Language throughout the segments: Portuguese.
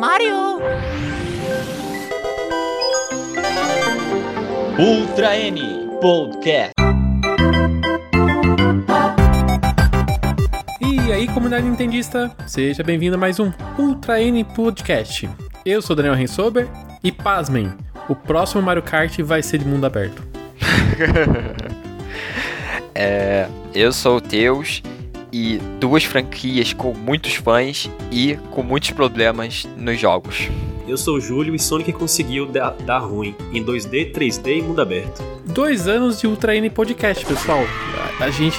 Mario! Ultra N Podcast. E aí, comunidade nintendista, seja bem-vindo a mais um Ultra N Podcast. Eu sou Daniel Rensober e pasmem, o próximo Mario Kart vai ser de mundo aberto. é, eu sou o Teus e duas franquias com muitos fãs e com muitos problemas nos jogos. Eu sou o Júlio e Sonic conseguiu dar, dar ruim em 2D, 3D e mundo aberto. Dois anos de Ultra N Podcast, pessoal. A, gente,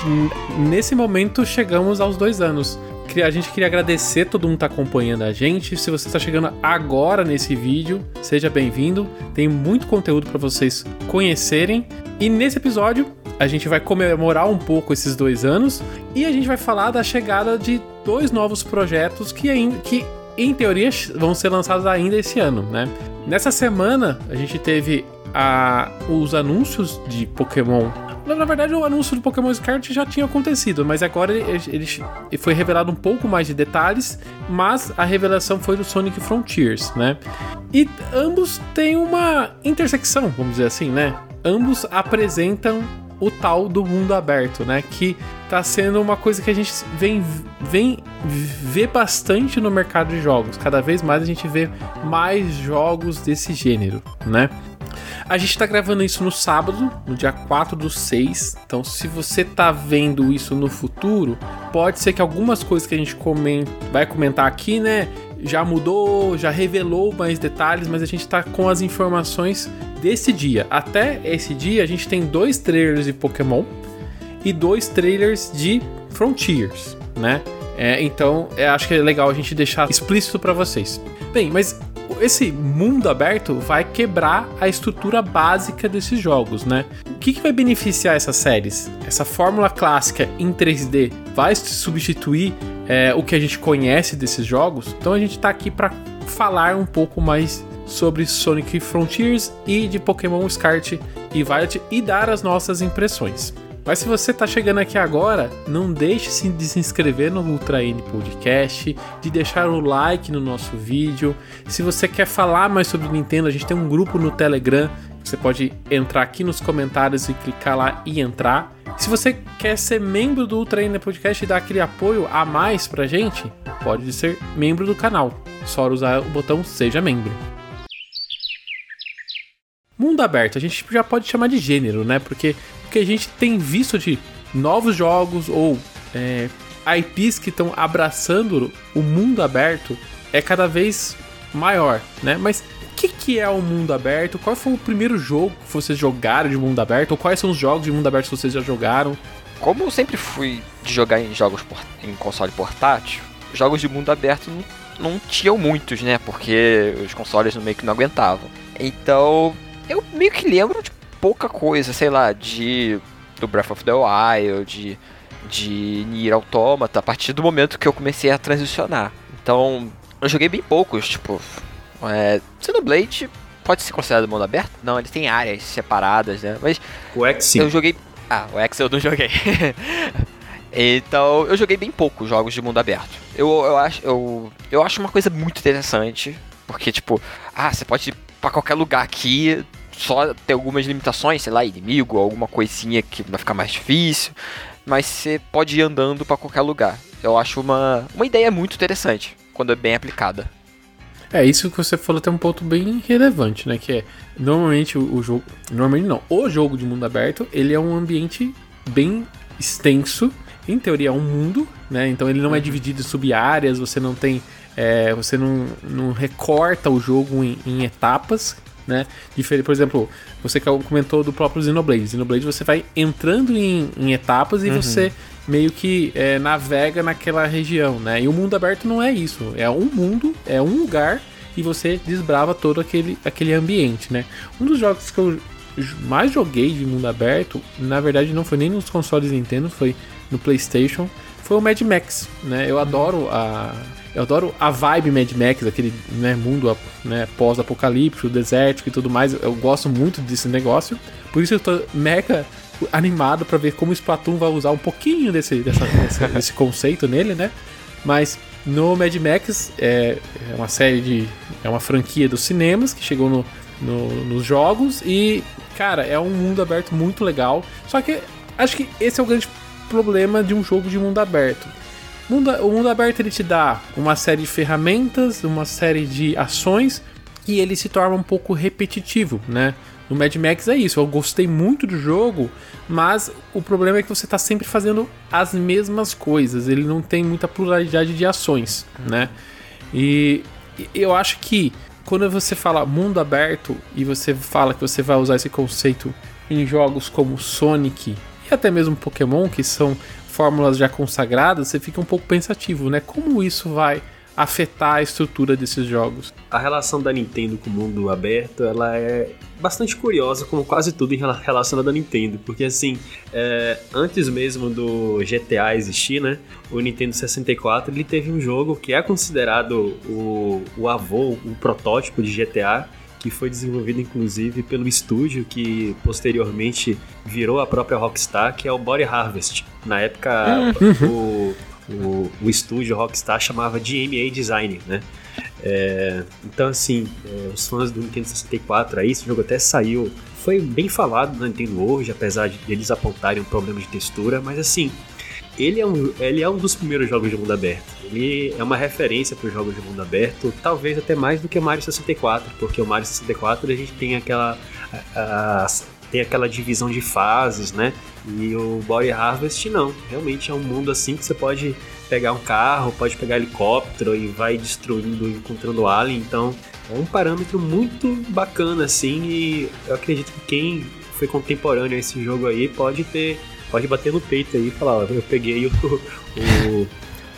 nesse momento, chegamos aos dois anos. A gente queria agradecer todo mundo que tá acompanhando a gente. Se você está chegando agora nesse vídeo, seja bem-vindo. Tem muito conteúdo para vocês conhecerem. E nesse episódio, a gente vai comemorar um pouco esses dois anos e a gente vai falar da chegada de dois novos projetos que, ainda, que em teoria vão ser lançados ainda esse ano, né? Nessa semana a gente teve a, os anúncios de Pokémon. Na verdade, o anúncio do Pokémon Scarlet já tinha acontecido, mas agora ele, ele, foi revelado um pouco mais de detalhes, mas a revelação foi do Sonic Frontiers, né? E ambos têm uma intersecção, vamos dizer assim, né? Ambos apresentam o tal do mundo aberto, né? Que tá sendo uma coisa que a gente vem, vem ver bastante no mercado de jogos. Cada vez mais a gente vê mais jogos desse gênero, né? A gente tá gravando isso no sábado, no dia 4 do 6. Então, se você tá vendo isso no futuro, pode ser que algumas coisas que a gente comenta, vai comentar aqui, né? Já mudou, já revelou mais detalhes, mas a gente tá com as informações desse dia. Até esse dia, a gente tem dois trailers de Pokémon e dois trailers de Frontiers, né? É, então, é, acho que é legal a gente deixar explícito para vocês. Bem, mas esse mundo aberto vai quebrar a estrutura básica desses jogos, né? O que, que vai beneficiar essas séries? Essa fórmula clássica em 3D vai substituir é, o que a gente conhece desses jogos? Então a gente tá aqui para falar um pouco mais sobre Sonic Frontiers e de Pokémon Scarlet e Violet e dar as nossas impressões. Mas se você está chegando aqui agora, não deixe de se inscrever no Ultra N Podcast, de deixar o like no nosso vídeo. Se você quer falar mais sobre Nintendo, a gente tem um grupo no Telegram. Você pode entrar aqui nos comentários e clicar lá e entrar. Se você quer ser membro do Ultra N Podcast e dar aquele apoio a mais pra gente, pode ser membro do canal. Só usar o botão Seja Membro. Mundo aberto, a gente já pode chamar de gênero, né? Porque que a gente tem visto de novos jogos ou é, IPs que estão abraçando o mundo aberto é cada vez maior, né? Mas o que, que é o mundo aberto? Qual foi o primeiro jogo que vocês jogaram de mundo aberto? Ou quais são os jogos de mundo aberto que vocês já jogaram? Como eu sempre fui de jogar em jogos em console portátil, jogos de mundo aberto não, não tinham muitos, né? Porque os consoles meio que não aguentavam. Então, eu meio que lembro de pouca coisa, sei lá, de do Breath of the Wild, de, de Nier Automata, a partir do momento que eu comecei a transicionar. Então, eu joguei bem poucos, tipo, é, Xenoblade pode ser considerado mundo aberto? Não, ele tem áreas separadas, né? Mas o X sim. eu joguei, ah, o X eu não joguei. então, eu joguei bem poucos jogos de mundo aberto. Eu, eu acho eu, eu acho uma coisa muito interessante, porque tipo, ah, você pode ir para qualquer lugar aqui, só ter algumas limitações, sei lá, inimigo, alguma coisinha que vai ficar mais difícil, mas você pode ir andando para qualquer lugar. Eu acho uma, uma ideia muito interessante quando é bem aplicada. É, isso que você falou tem um ponto bem relevante, né? Que é, normalmente o, o jogo. Normalmente não. O jogo de mundo aberto, ele é um ambiente bem extenso. Em teoria, é um mundo, né? Então ele não é uhum. dividido em sub-áreas, você não tem. É, você não, não recorta o jogo em, em etapas, né? Diferente, por exemplo, você comentou do próprio Xenoblade. Xenoblade você vai entrando em, em etapas e uhum. você meio que é, navega naquela região, né? E o mundo aberto não é isso. É um mundo, é um lugar e você desbrava todo aquele, aquele ambiente, né? Um dos jogos que eu mais joguei de mundo aberto, na verdade não foi nem nos consoles Nintendo, foi no PlayStation, foi o Mad Max, né? Eu adoro a eu adoro a vibe Mad Max, aquele né, mundo né, pós-apocalíptico, desértico e tudo mais. Eu gosto muito desse negócio. Por isso eu tô mega animado para ver como o Splatoon vai usar um pouquinho desse, dessa, desse, desse conceito nele, né? Mas No Mad Max é, é uma série de. é uma franquia dos cinemas que chegou no, no, nos jogos e, cara, é um mundo aberto muito legal. Só que acho que esse é o grande problema de um jogo de mundo aberto. Mundo, o mundo aberto ele te dá uma série de ferramentas, uma série de ações e ele se torna um pouco repetitivo, né? No Mad Max é isso, eu gostei muito do jogo, mas o problema é que você está sempre fazendo as mesmas coisas, ele não tem muita pluralidade de ações, né? E eu acho que quando você fala mundo aberto e você fala que você vai usar esse conceito em jogos como Sonic e até mesmo Pokémon, que são fórmulas já consagradas, você fica um pouco pensativo, né? Como isso vai afetar a estrutura desses jogos? A relação da Nintendo com o mundo aberto, ela é bastante curiosa, como quase tudo em relação à Nintendo, porque assim, é, antes mesmo do GTA existir, né, o Nintendo 64 ele teve um jogo que é considerado o, o avô, o protótipo de GTA, que foi desenvolvido inclusive pelo estúdio que posteriormente virou a própria Rockstar, que é o Body Harvest. Na época, uhum. o, o, o estúdio Rockstar chamava de MA Design, né? É, então, assim, é, os fãs do Nintendo 64 aí, esse jogo até saiu, foi bem falado no Nintendo hoje, apesar de eles apontarem um problema de textura, mas assim, ele é um, ele é um dos primeiros jogos de mundo aberto. Ele é uma referência para os jogos de mundo aberto, talvez até mais do que o Mario 64, porque o Mario 64 a gente tem aquela a, a, tem aquela divisão de fases, né? E o Body Harvest não. Realmente é um mundo assim que você pode pegar um carro, pode pegar helicóptero e vai destruindo, encontrando alien. Então é um parâmetro muito bacana assim e eu acredito que quem foi contemporâneo a esse jogo aí pode ter pode bater no peito aí e falar, eu peguei o, o,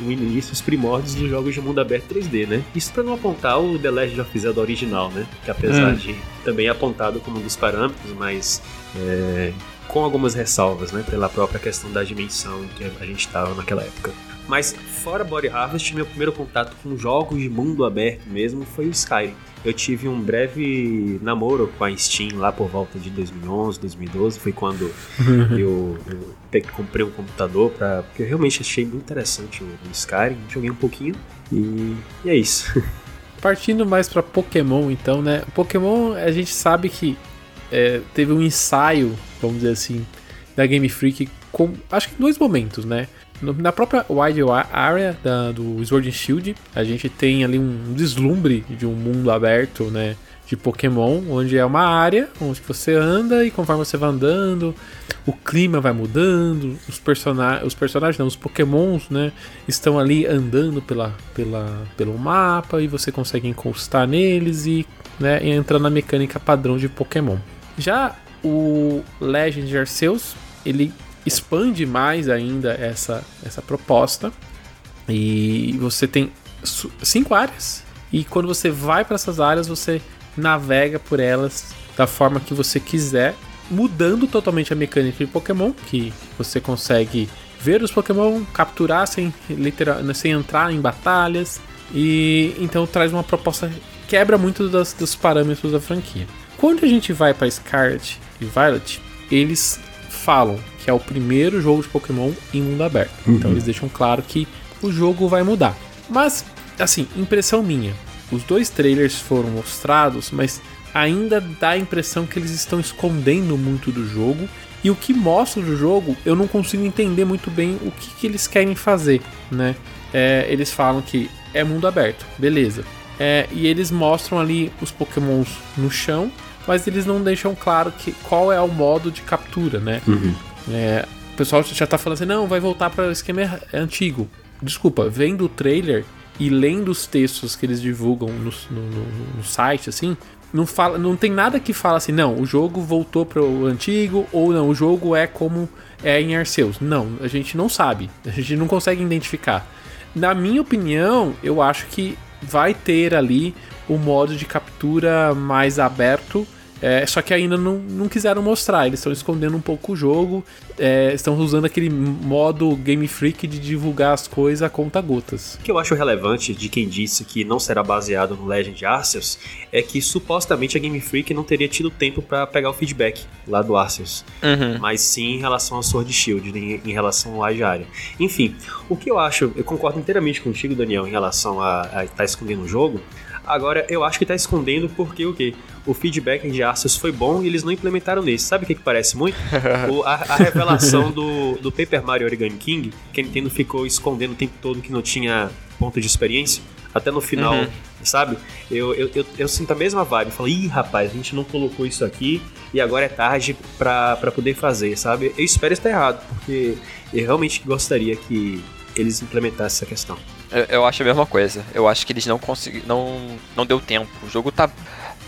o início, os primórdios dos jogos de mundo aberto 3D, né? Isso para não apontar o The Legend of Zelda original, né? Que apesar hum. de também é apontado como um dos parâmetros, mas é, com algumas ressalvas, né? Pela própria questão da dimensão que a gente estava naquela época. Mas fora Body Harvest, meu primeiro contato com jogos de mundo aberto mesmo foi o Skyrim. Eu tive um breve namoro com a Steam lá por volta de 2011, 2012. Foi quando eu, eu, comprei um computador para porque eu realmente achei muito interessante o, o Skyrim. Joguei um pouquinho e, e é isso. Partindo mais para Pokémon, então, né? Pokémon, a gente sabe que é, teve um ensaio, vamos dizer assim, da Game Freak com acho que dois momentos, né? Na própria Wide Area da, do Sword and Shield, a gente tem ali um deslumbre de um mundo aberto, né? De Pokémon, onde é uma área onde você anda e conforme você vai andando, o clima vai mudando, os, person os personagens, não, os Pokémons, né? Estão ali andando pela, pela, pelo mapa e você consegue encostar neles e, né, entrar na mecânica padrão de Pokémon. Já o Legend Arceus, ele expande mais ainda essa, essa proposta. E você tem cinco áreas. E quando você vai para essas áreas, você navega por elas da forma que você quiser, mudando totalmente a mecânica de Pokémon, que você consegue ver os Pokémon, capturar sem, literal, sem entrar em batalhas. E então traz uma proposta quebra muito das, dos parâmetros da franquia. Quando a gente vai para Scarlet e Violet, eles falam que é o primeiro jogo de Pokémon em mundo aberto. Uhum. Então eles deixam claro que o jogo vai mudar. Mas, assim, impressão minha. Os dois trailers foram mostrados, mas ainda dá a impressão que eles estão escondendo muito do jogo. E o que mostra do jogo, eu não consigo entender muito bem o que, que eles querem fazer, né? É, eles falam que é mundo aberto, beleza. É, e eles mostram ali os pokémons no chão, mas eles não deixam claro que, qual é o modo de captura, né? Uhum. É, o pessoal já tá falando assim, não, vai voltar para o esquema antigo. Desculpa, vendo o trailer e lendo os textos que eles divulgam no, no, no site, assim, não, fala, não tem nada que fala assim, não, o jogo voltou para o antigo, ou não, o jogo é como é em Arceus. Não, a gente não sabe, a gente não consegue identificar. Na minha opinião, eu acho que vai ter ali o modo de captura mais aberto É, só que ainda não, não quiseram mostrar, eles estão escondendo um pouco o jogo, é, estão usando aquele modo Game Freak de divulgar as coisas a conta gotas. O que eu acho relevante de quem disse que não será baseado no Legend Arceus é que supostamente a Game Freak não teria tido tempo para pegar o feedback lá do Arceus, Uhum. mas sim em relação ao Sword Shield, em, em relação ao Age Area. Enfim, o que eu acho, eu concordo inteiramente contigo, Daniel, em relação a estar tá escondendo o jogo. Agora, eu acho que tá escondendo porque o quê? O feedback de Arceus foi bom e eles não implementaram nesse. Sabe o que, que parece muito? O- a, a revelação do, do Paper Mario Origami King, que a Nintendo ficou escondendo o tempo todo que não tinha ponto de experiência. Até no final, Uhum. sabe? Eu, eu, eu, eu sinto a mesma vibe. Eu falo, ih, rapaz, a gente não colocou isso aqui e agora é tarde pra, pra poder fazer, sabe? Eu espero estar errado, porque eu realmente gostaria que eles implementassem essa questão. Eu, eu acho a mesma coisa. Eu acho que eles não conseguiram. Não, não deu tempo. O jogo tá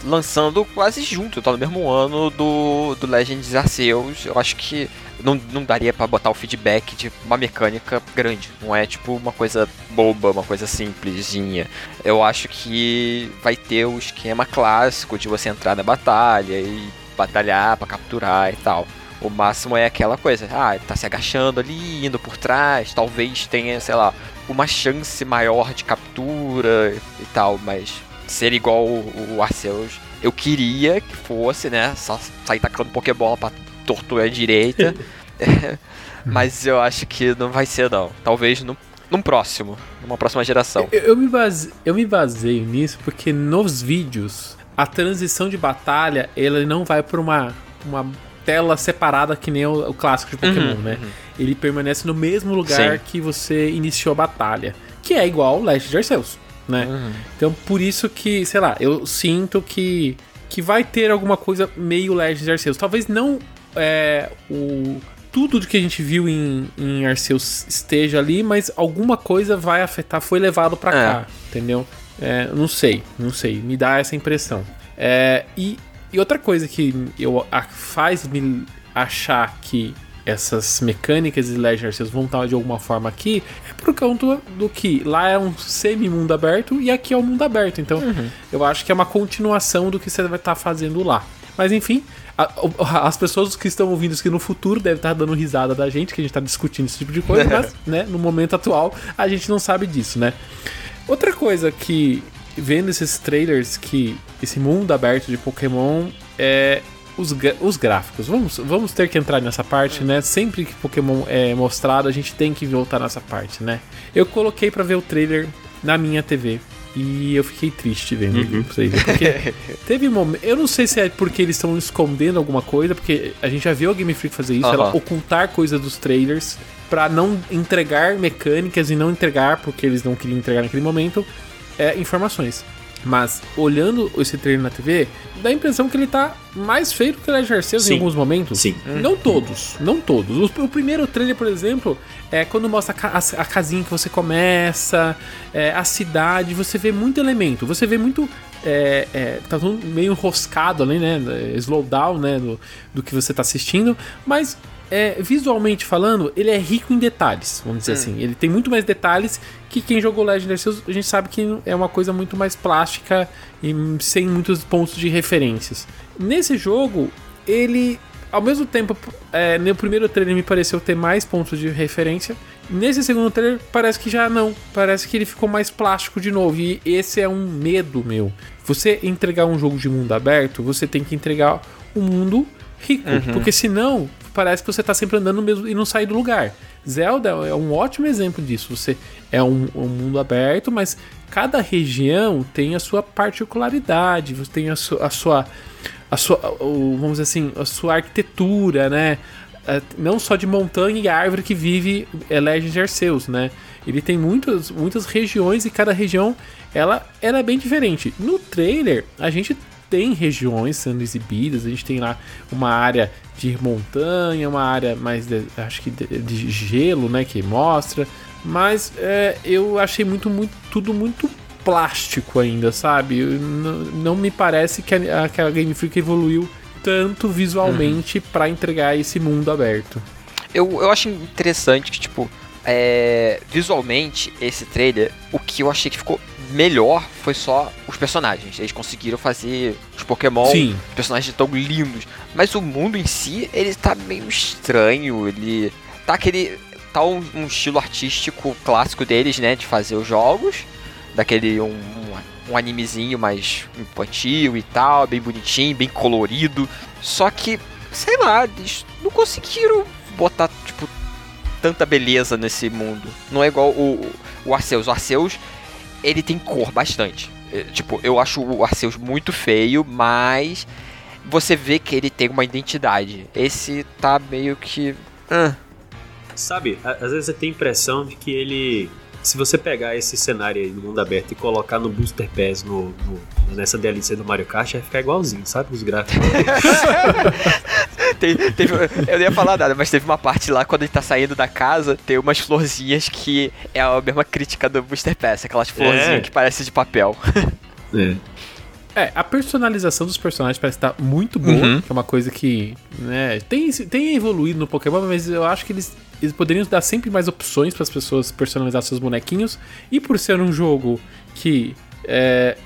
lançando quase junto, tá no mesmo ano do, do Legends Arceus. Eu acho que não, não daria pra botar o feedback de uma mecânica grande. Não é tipo uma coisa boba, uma coisa simplesinha. Eu acho que vai ter o esquema clássico de você entrar na batalha e batalhar pra capturar e tal. O máximo é aquela coisa, ah, tá se agachando ali, indo por trás, talvez tenha, sei lá, uma chance maior de captura e tal, mas ser igual o, o Arceus, eu queria que fosse, né, só sair tacando Pokébola pra tortura direita, mas eu acho que não vai ser não, talvez no, num próximo, numa próxima geração. Eu, eu me base, eu me baseio nisso porque nos vídeos a transição de batalha ele não vai para uma, uma tela separada que nem o, o clássico de Pokémon, Uhum, né? Ele permanece no mesmo lugar Sim. que você iniciou a batalha, que é igual o Legend Arceus, né? Uhum. Então por isso que, sei lá, eu sinto que que vai ter alguma coisa meio Legends Arceus. Talvez não é, o tudo do que a gente viu em, em Arceus esteja ali, mas alguma coisa vai afetar, foi levado pra É. cá, entendeu? É, não sei, não sei, me dá essa impressão. É, e, e outra coisa que eu, a, faz me achar que essas mecânicas de Legend Arceus vão estar de alguma forma aqui é por conta do que lá é um semi-mundo aberto e aqui é um mundo aberto. Então eu acho que é uma continuação do que você vai estar fazendo lá. Mas enfim, as pessoas que estão ouvindo isso aqui no futuro devem estar dando risada da gente, que a gente está discutindo esse tipo de coisa, mas né, no momento atual a gente não sabe disso, né? Outra coisa que, vendo esses trailers, que esse mundo aberto de Pokémon é os, os gráficos. Vamos, vamos ter que entrar nessa parte, né? Sempre que Pokémon é mostrado, a gente tem que voltar nessa parte, né? Eu coloquei pra ver o trailer na minha TV. E eu fiquei triste vendo o trailer. Porque teve um momento. Eu não sei se é porque eles estão escondendo alguma coisa, porque a gente já viu a Game Freak fazer isso, ela Aham. ocultar coisas dos trailers pra não entregar mecânicas e não entregar, porque eles não queriam entregar naquele momento, é, informações. Mas olhando esse trailer na TV, dá a impressão que ele tá mais feio que o Arceus em alguns momentos. Sim. Não todos, não todos. O, o primeiro trailer, por exemplo, é quando mostra a, a- a casinha que você começa, é, a cidade, você vê muito elemento, você vê muito. É, é, tá tudo meio enroscado ali, né? Slowdown, né? Do, do que você tá assistindo, mas. É, visualmente falando, ele é rico em detalhes, vamos dizer assim. Ele tem muito mais detalhes que quem jogou Legend Arceus, a gente sabe que é uma coisa muito mais plástica e sem muitos pontos de referências. Nesse jogo, ele ao mesmo tempo, é, no primeiro trailer me pareceu ter mais pontos de referência. Nesse segundo trailer, parece que já não. Parece que ele ficou mais plástico de novo. E esse é um medo meu. Você entregar um jogo de mundo aberto, você tem que entregar um mundo rico. Porque senão, parece que você tá sempre andando mesmo e não sai do lugar. Zelda é um ótimo exemplo disso. Você é um, um mundo aberto, mas cada região tem a sua particularidade, você tem a, su- a sua a sua, vamos dizer assim, a sua arquitetura, né? É, Não só de montanha e árvore que vive é, Legend Arceus, né? Ele tem muitas, muitas regiões e cada região ela, ela é bem diferente. No trailer, a gente tem regiões sendo exibidas, a gente tem lá uma área de montanha, uma área mais, de, acho que de, de gelo, né? Que mostra. Mas é, eu achei muito, muito, tudo muito plástico ainda, sabe? Não me parece que a, que a Game Freak evoluiu tanto visualmente pra entregar esse mundo aberto. Eu, eu acho interessante que, tipo, é, visualmente, esse trailer, o que eu achei que ficou melhor foi só os personagens. Eles conseguiram fazer os Pokémon, Sim. os personagens tão lindos. Mas o mundo em si, ele tá meio estranho. Ele tá aquele. Tá um, um estilo artístico clássico deles, né? De fazer os jogos. Daquele. Um, um, um animezinho mais infantil e tal, bem bonitinho, bem colorido. Só que, sei lá, eles não conseguiram botar, tipo, tanta beleza nesse mundo. Não é igual o, o Arceus. O Arceus, ele tem cor bastante. É, Tipo, eu acho o Arceus muito feio, mas você vê que ele tem uma identidade. Esse tá meio que. ah, Sabe, às vezes você tem a impressão de que ele. Se você pegar esse cenário aí do mundo aberto e colocar no Booster Pass no, no- nessa DLC do Mario Kart, vai ficar igualzinho, sabe? Os gráficos. Tem- teve- eu não ia falar nada, mas teve uma parte lá quando ele tá saindo da casa, tem umas florzinhas que é a mesma crítica do Booster Pass, aquelas florzinhas É. que parecem de papel. é. É, a personalização dos personagens parece estar muito boa, Uhum. que é uma coisa que, né, tem, tem evoluído no Pokémon, mas eu acho que eles, eles poderiam dar sempre mais opções para as pessoas personalizar seus bonequinhos. E por ser um jogo que é,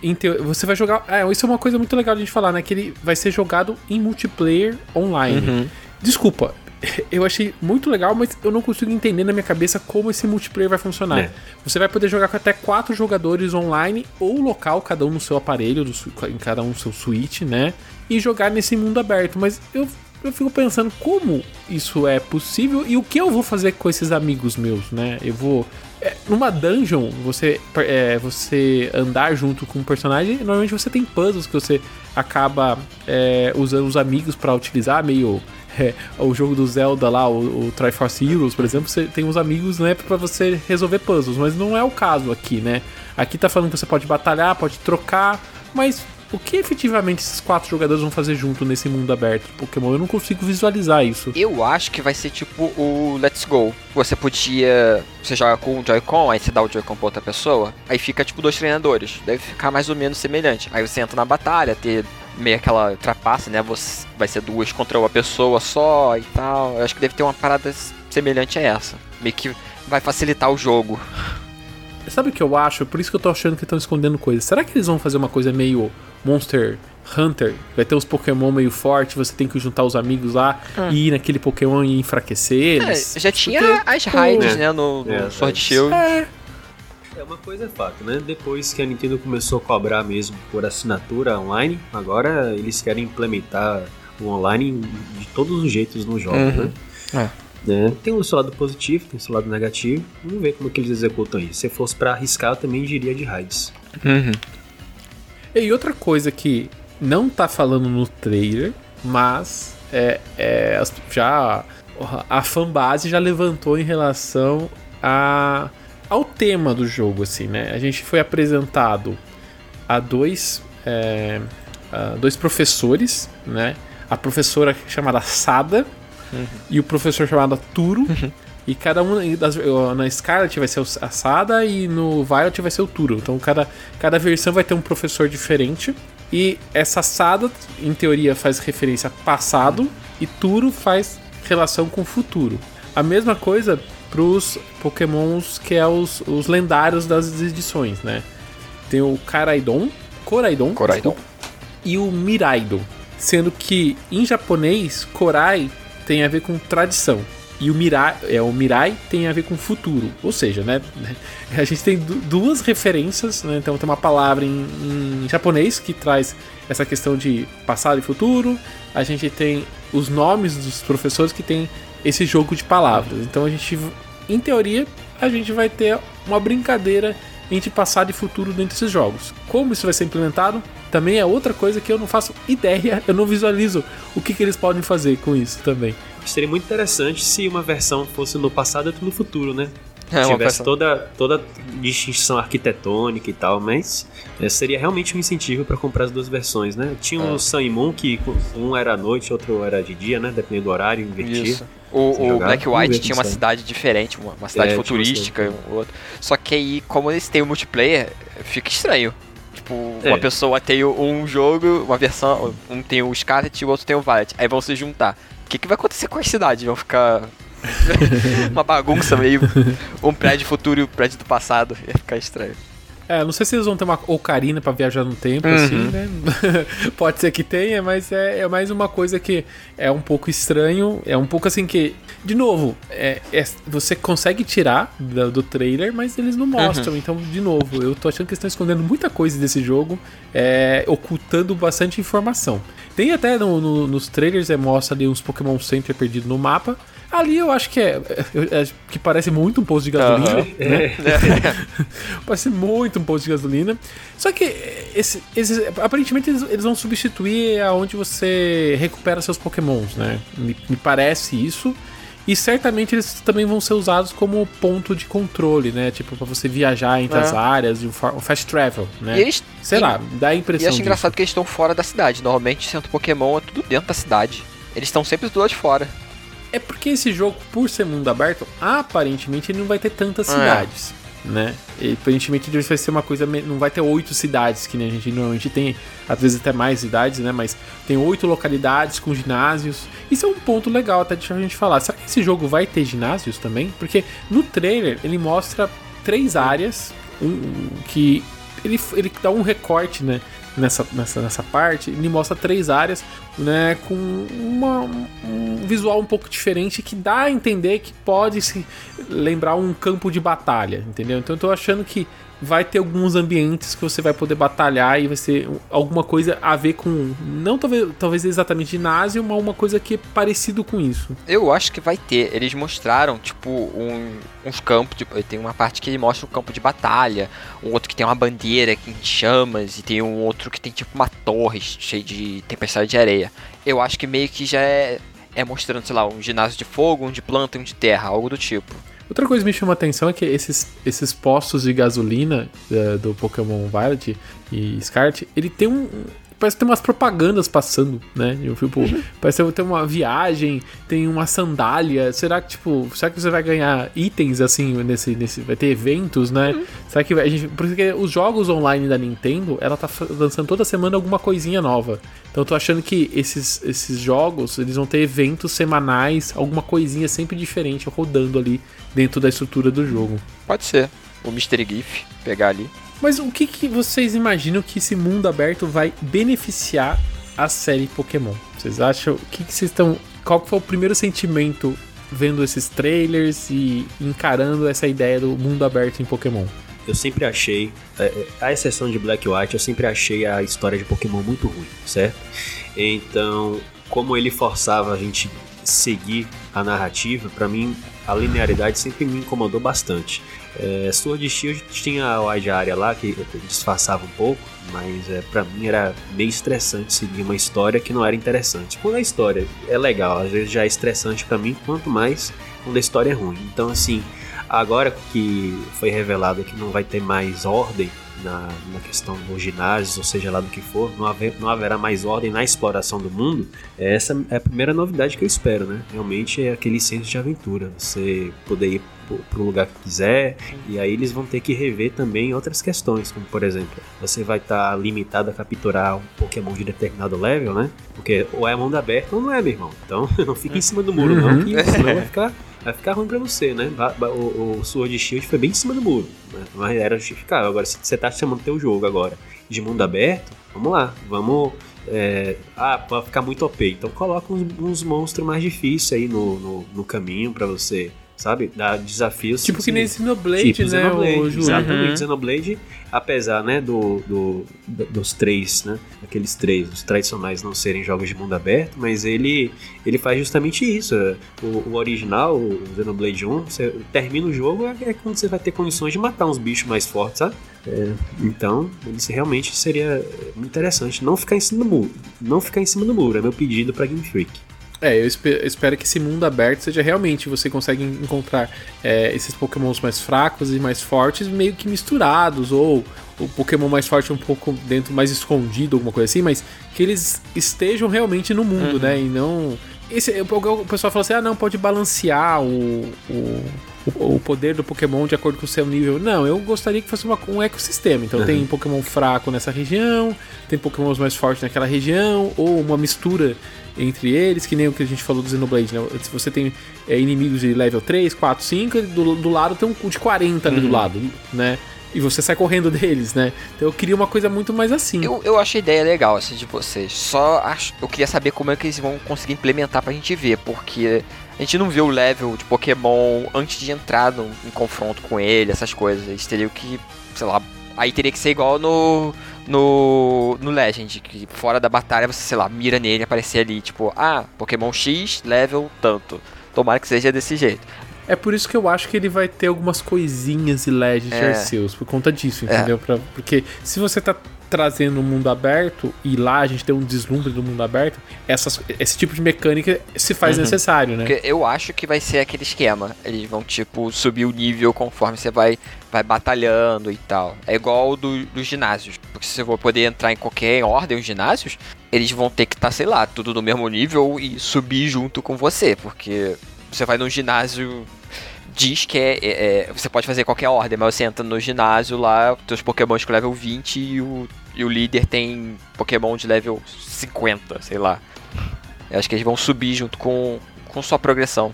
você vai jogar, é, isso é uma coisa muito legal de a gente falar, né, que ele vai ser jogado em multiplayer online. Desculpa, eu achei muito legal, mas eu não consigo entender na minha cabeça como esse multiplayer vai funcionar. É. Você vai poder jogar com até quatro jogadores online ou local, cada um no seu aparelho, em cada um no seu Switch, né? E jogar nesse mundo aberto. Mas eu, eu fico pensando como isso é possível e o que eu vou fazer com esses amigos meus, né? Eu vou. é, numa dungeon, você, é, você andar junto com um personagem, normalmente você tem puzzles que você acaba é, usando os amigos pra utilizar, meio é, o jogo do Zelda lá, o, o Triforce Heroes, por exemplo, você tem os amigos, né, pra você resolver puzzles, mas não é o caso aqui, né? Aqui tá falando que você pode batalhar, pode trocar, mas o que efetivamente esses quatro jogadores vão fazer junto nesse mundo aberto Pokémon? Eu não consigo visualizar isso. Eu acho que vai ser tipo o Let's Go. Você podia. Você joga com o Joy-Con, aí você dá o Joy-Con pra outra pessoa, aí fica tipo dois treinadores. Deve ficar mais ou menos semelhante. Aí você entra na batalha, ter meio aquela trapaça, né? Você vai ser duas contra uma pessoa só e tal. Eu acho que deve ter uma parada semelhante a essa. Meio que vai facilitar o jogo. Sabe o que eu acho? Por isso que eu tô achando que estão escondendo coisas. Será que eles vão fazer uma coisa meio Monster Hunter? Vai ter uns Pokémon meio fortes, você tem que juntar os amigos lá e ir naquele Pokémon e enfraquecer eles. É, já tinha Porque, as pô, raids, É. né? No, no É, Sword é. Shield. É, É uma coisa é fato, né? Depois que a Nintendo começou a cobrar mesmo por assinatura online, agora eles querem implementar o online de todos os jeitos nos jogos, Uhum. né? Né? Tem o seu lado positivo, tem o seu lado negativo. Vamos ver como que eles executam isso. Se fosse pra arriscar, eu também diria de raids. Uhum. E outra coisa que não tá falando no trailer, mas é, é, já a fanbase já levantou em relação a, ao tema do jogo, assim, né? A gente foi apresentado a dois, é, a dois professores, né? A professora chamada Sada e o professor chamado Turo. E cada um das, na Scarlet vai ser a Sada e no Violet vai ser o Turo. Então cada, cada versão vai ter um professor diferente. E essa Sada, em teoria, faz referência a passado e Turo faz relação com o futuro. A mesma coisa pros Pokémons que é os, os lendários das edições, né? Tem o Karaidon, Coraidon, Coraidon. desculpa, e o Miraidon. Sendo que em japonês, Korai tem a ver com tradição. E o Mirai, é, o Mirai tem a ver com futuro. Ou seja, né? A gente tem du- duas referências, né? Então tem uma palavra em, em japonês que traz essa questão de passado e futuro. A gente tem os nomes dos professores que tem esse jogo de palavras. Então a gente, em teoria, a gente vai ter uma brincadeira entre passado e futuro dentro desses jogos. Como isso vai ser implementado, também é outra coisa que eu não faço ideia, eu não visualizo o que, que eles podem fazer com isso também. Seria muito interessante se uma versão fosse no passado e outra no futuro, né? É tivesse toda, toda distinção arquitetônica e tal, mas é, seria realmente um incentivo para comprar as duas versões, né? Tinha o É. Sun e Moon, que um era à noite, outro era de dia, né? Dependendo do horário, invertia. Isso. O, o Black White tinha uma cidade diferente, uma, uma cidade É, futurística, o outro. Só que aí, como eles têm o multiplayer, fica estranho. Tipo, uma É. pessoa tem um jogo, uma versão, um tem o Scarlet e o outro tem o Violet. Aí vão se juntar. O que, que vai acontecer com as cidades? Vão ficar. uma bagunça meio. Um prédio futuro e um prédio do passado. Ia ficar estranho. É, não sei se eles vão ter uma ocarina pra viajar no tempo, Uhum. assim, né? Pode ser que tenha, mas é, é mais uma coisa que é um pouco estranho. É um pouco assim que. De novo, é, é- você consegue tirar do, do trailer, mas eles não mostram. Então, de novo, eu tô achando que eles estão escondendo muita coisa desse jogo, é, ocultando bastante informação. Tem até no- no- nos trailers, é, mostra ali uns Pokémon Center perdidos no mapa. Ali eu acho que é, é- é- que parece muito um posto de gasolina, Aham. né? Parece muito um posto de gasolina. Só que esse, esses, aparentemente eles, eles vão substituir aonde você recupera seus pokémons, né? Me, me parece isso. E certamente eles também vão ser usados como ponto de controle, né? Tipo, pra você viajar entre É. as áreas, um, um fast travel, né? E eles. Sei e- lá, dá a E impressão acho disso. engraçado que eles estão fora da cidade. Normalmente, centro Pokémon é tudo dentro da cidade. Eles estão sempre do lado de fora. É porque esse jogo, por ser mundo aberto, aparentemente ele não vai ter tantas É. cidades, né? E, aparentemente ele vai ser uma coisa, não vai ter oito cidades, que nem a gente normalmente tem, às vezes até mais cidades, né? Mas tem oito localidades com ginásios. Isso é um ponto legal até deixa a gente falar. Será que esse jogo vai ter ginásios também? Porque no trailer ele mostra três áreas um, que ele, ele dá um recorte, né? Nessa, nessa, nessa parte, ele mostra três áreas, né? Com uma, um visual um pouco diferente que dá a entender que pode se lembrar um campo de batalha, entendeu? Então eu tô achando que vai ter alguns ambientes que você vai poder batalhar e vai ser alguma coisa a ver com. Não talvez, talvez exatamente ginásio, mas uma coisa que é parecido com isso. Eu acho que vai ter. Eles mostraram, tipo, um- uns campos. Tipo, tem uma parte que ele mostra um campo de batalha, um outro que tem uma bandeira em chamas, e tem um outro que tem tipo uma torre cheia de tempestade de areia. Eu acho que meio que já é, é mostrando, sei lá, um ginásio de fogo, um de planta, um de terra, algo do tipo. Outra coisa que me chama a atenção é que esses, esses postos de gasolina eh, do Pokémon Violet e Scarlet, ele tem um. Parece que tem umas propagandas passando, né? Eu, tipo, parece que tem uma viagem, tem uma sandália. Será que, tipo, será que você vai ganhar itens assim nesse. nesse vai ter eventos, né? Será que vai- a gente. Porque os jogos online da Nintendo, ela tá lançando toda semana alguma coisinha nova. Então eu tô achando que esses, esses jogos, eles vão ter eventos semanais, alguma coisinha sempre diferente rodando ali dentro da estrutura do jogo. Pode ser. O Mystery GIF pegar ali. Mas o que, que vocês imaginam que esse mundo aberto vai beneficiar a série Pokémon? Vocês acham? O que, que vocês estão. Qual foi o primeiro sentimento vendo esses trailers e encarando essa ideia do mundo aberto em Pokémon? Eu sempre achei, é, é, à exceção de Black White, eu sempre achei a história de Pokémon muito ruim, certo? Então, como ele forçava a gente seguir a narrativa, pra mim a linearidade sempre me incomodou bastante. É, Sword Shield tinha a wide area lá que disfarçava um pouco, mas é, para mim era meio estressante seguir uma história que não era interessante. Quando a história é legal, às vezes já é estressante pra mim, quanto mais quando a história é ruim. Então, assim, agora que foi revelado que não vai ter mais ordem na, na questão dos ginásios, ou seja lá do que for, não, haver- não haverá mais ordem na exploração do mundo, essa é a primeira novidade que eu espero, né? Realmente é aquele senso de aventura, você poder ir pro- pro lugar que quiser, e aí eles vão ter que rever também outras questões, como por exemplo, você vai estar limitado a capturar um Pokémon de determinado level, né? Porque ou é mundo aberto ou não é, meu irmão. Então não fica em cima do muro, não, Uhum. que senão vai ficar vai ficar ruim pra você, né? O, o Sword Shield foi bem em cima do muro, né? Mas era justificável. Agora, se você tá chamando teu jogo agora de mundo aberto, vamos lá, vamos. é, ah, vai ficar muito OP. Então coloca uns, uns monstros mais difíceis aí no, no, no caminho pra você, sabe? Dar desafios. Tipo que assim, nem Xenoblade, Tipo né, Xenoblade, o exatamente. Uhum. Xenoblade, apesar, né, do, do- do- dos três, né, aqueles três, os tradicionais não serem jogos de mundo aberto, mas ele, ele faz justamente isso. O, o original, o Xenoblade 1, você termina o jogo, é, é quando você vai ter condições de matar uns bichos mais fortes, sabe? É, então, ele se- realmente seria interessante não ficar em cima do muro. Não ficar em cima do muro, é meu pedido pra Game Freak. É, eu espe- eu espero que esse mundo aberto seja realmente você consegue encontrar é, esses pokémons mais fracos e mais fortes meio que misturados, ou o Pokémon mais forte um pouco dentro, mais escondido, alguma coisa assim, mas que eles estejam realmente no mundo, né? E não. Esse, o pessoal fala assim: ah, não, pode balancear o, o, o- poder do Pokémon de acordo com o seu nível. Não, eu gostaria que fosse uma- um ecossistema. Então tem Pokémon fraco nessa região, tem Pokémons mais fortes naquela região, ou uma mistura entre eles, que nem o que a gente falou do Xenoblade, né? Se você tem é, inimigos de level 3, 4, 5, ele do, do lado tem um de 40 ali do lado, né? e você sai correndo deles, né? Então eu queria uma coisa muito mais assim. Eu, eu acho a ideia legal, assim, de vocês. Só acho, eu queria saber como é que eles vão conseguir implementar pra gente ver, porque a gente não vê o level de Pokémon antes de entrar no, em confronto com ele, essas coisas. Eles teriam que, sei lá, aí teria que ser igual no, no, no Legend, que fora da batalha você, sei lá, mira nele e aparecer ali, tipo, ah, Pokémon X, level tanto. Tomara que seja desse jeito. É por isso que eu acho que ele vai ter algumas coisinhas de Legend É. Arceus, por conta disso, entendeu? Pra- porque se você tá trazendo um mundo aberto e lá a gente tem um deslumbre do mundo aberto, essas, esse tipo de mecânica se faz Uhum. necessário, né? Porque eu acho que vai ser aquele esquema. Eles vão, tipo, subir o nível conforme você vai, vai batalhando e tal. É igual do, dos ginásios. Porque se você for poder entrar em qualquer ordem os ginásios, eles vão ter que estar, sei lá, tudo no mesmo nível e subir junto com você. Porque você vai num ginásio. Diz que é, é- é- Você pode fazer qualquer ordem, mas você entra no ginásio lá, teus Pokémons com level 20 e o, e o líder tem Pokémon de level 50, sei lá. Eu acho que eles vão subir junto com, com sua progressão.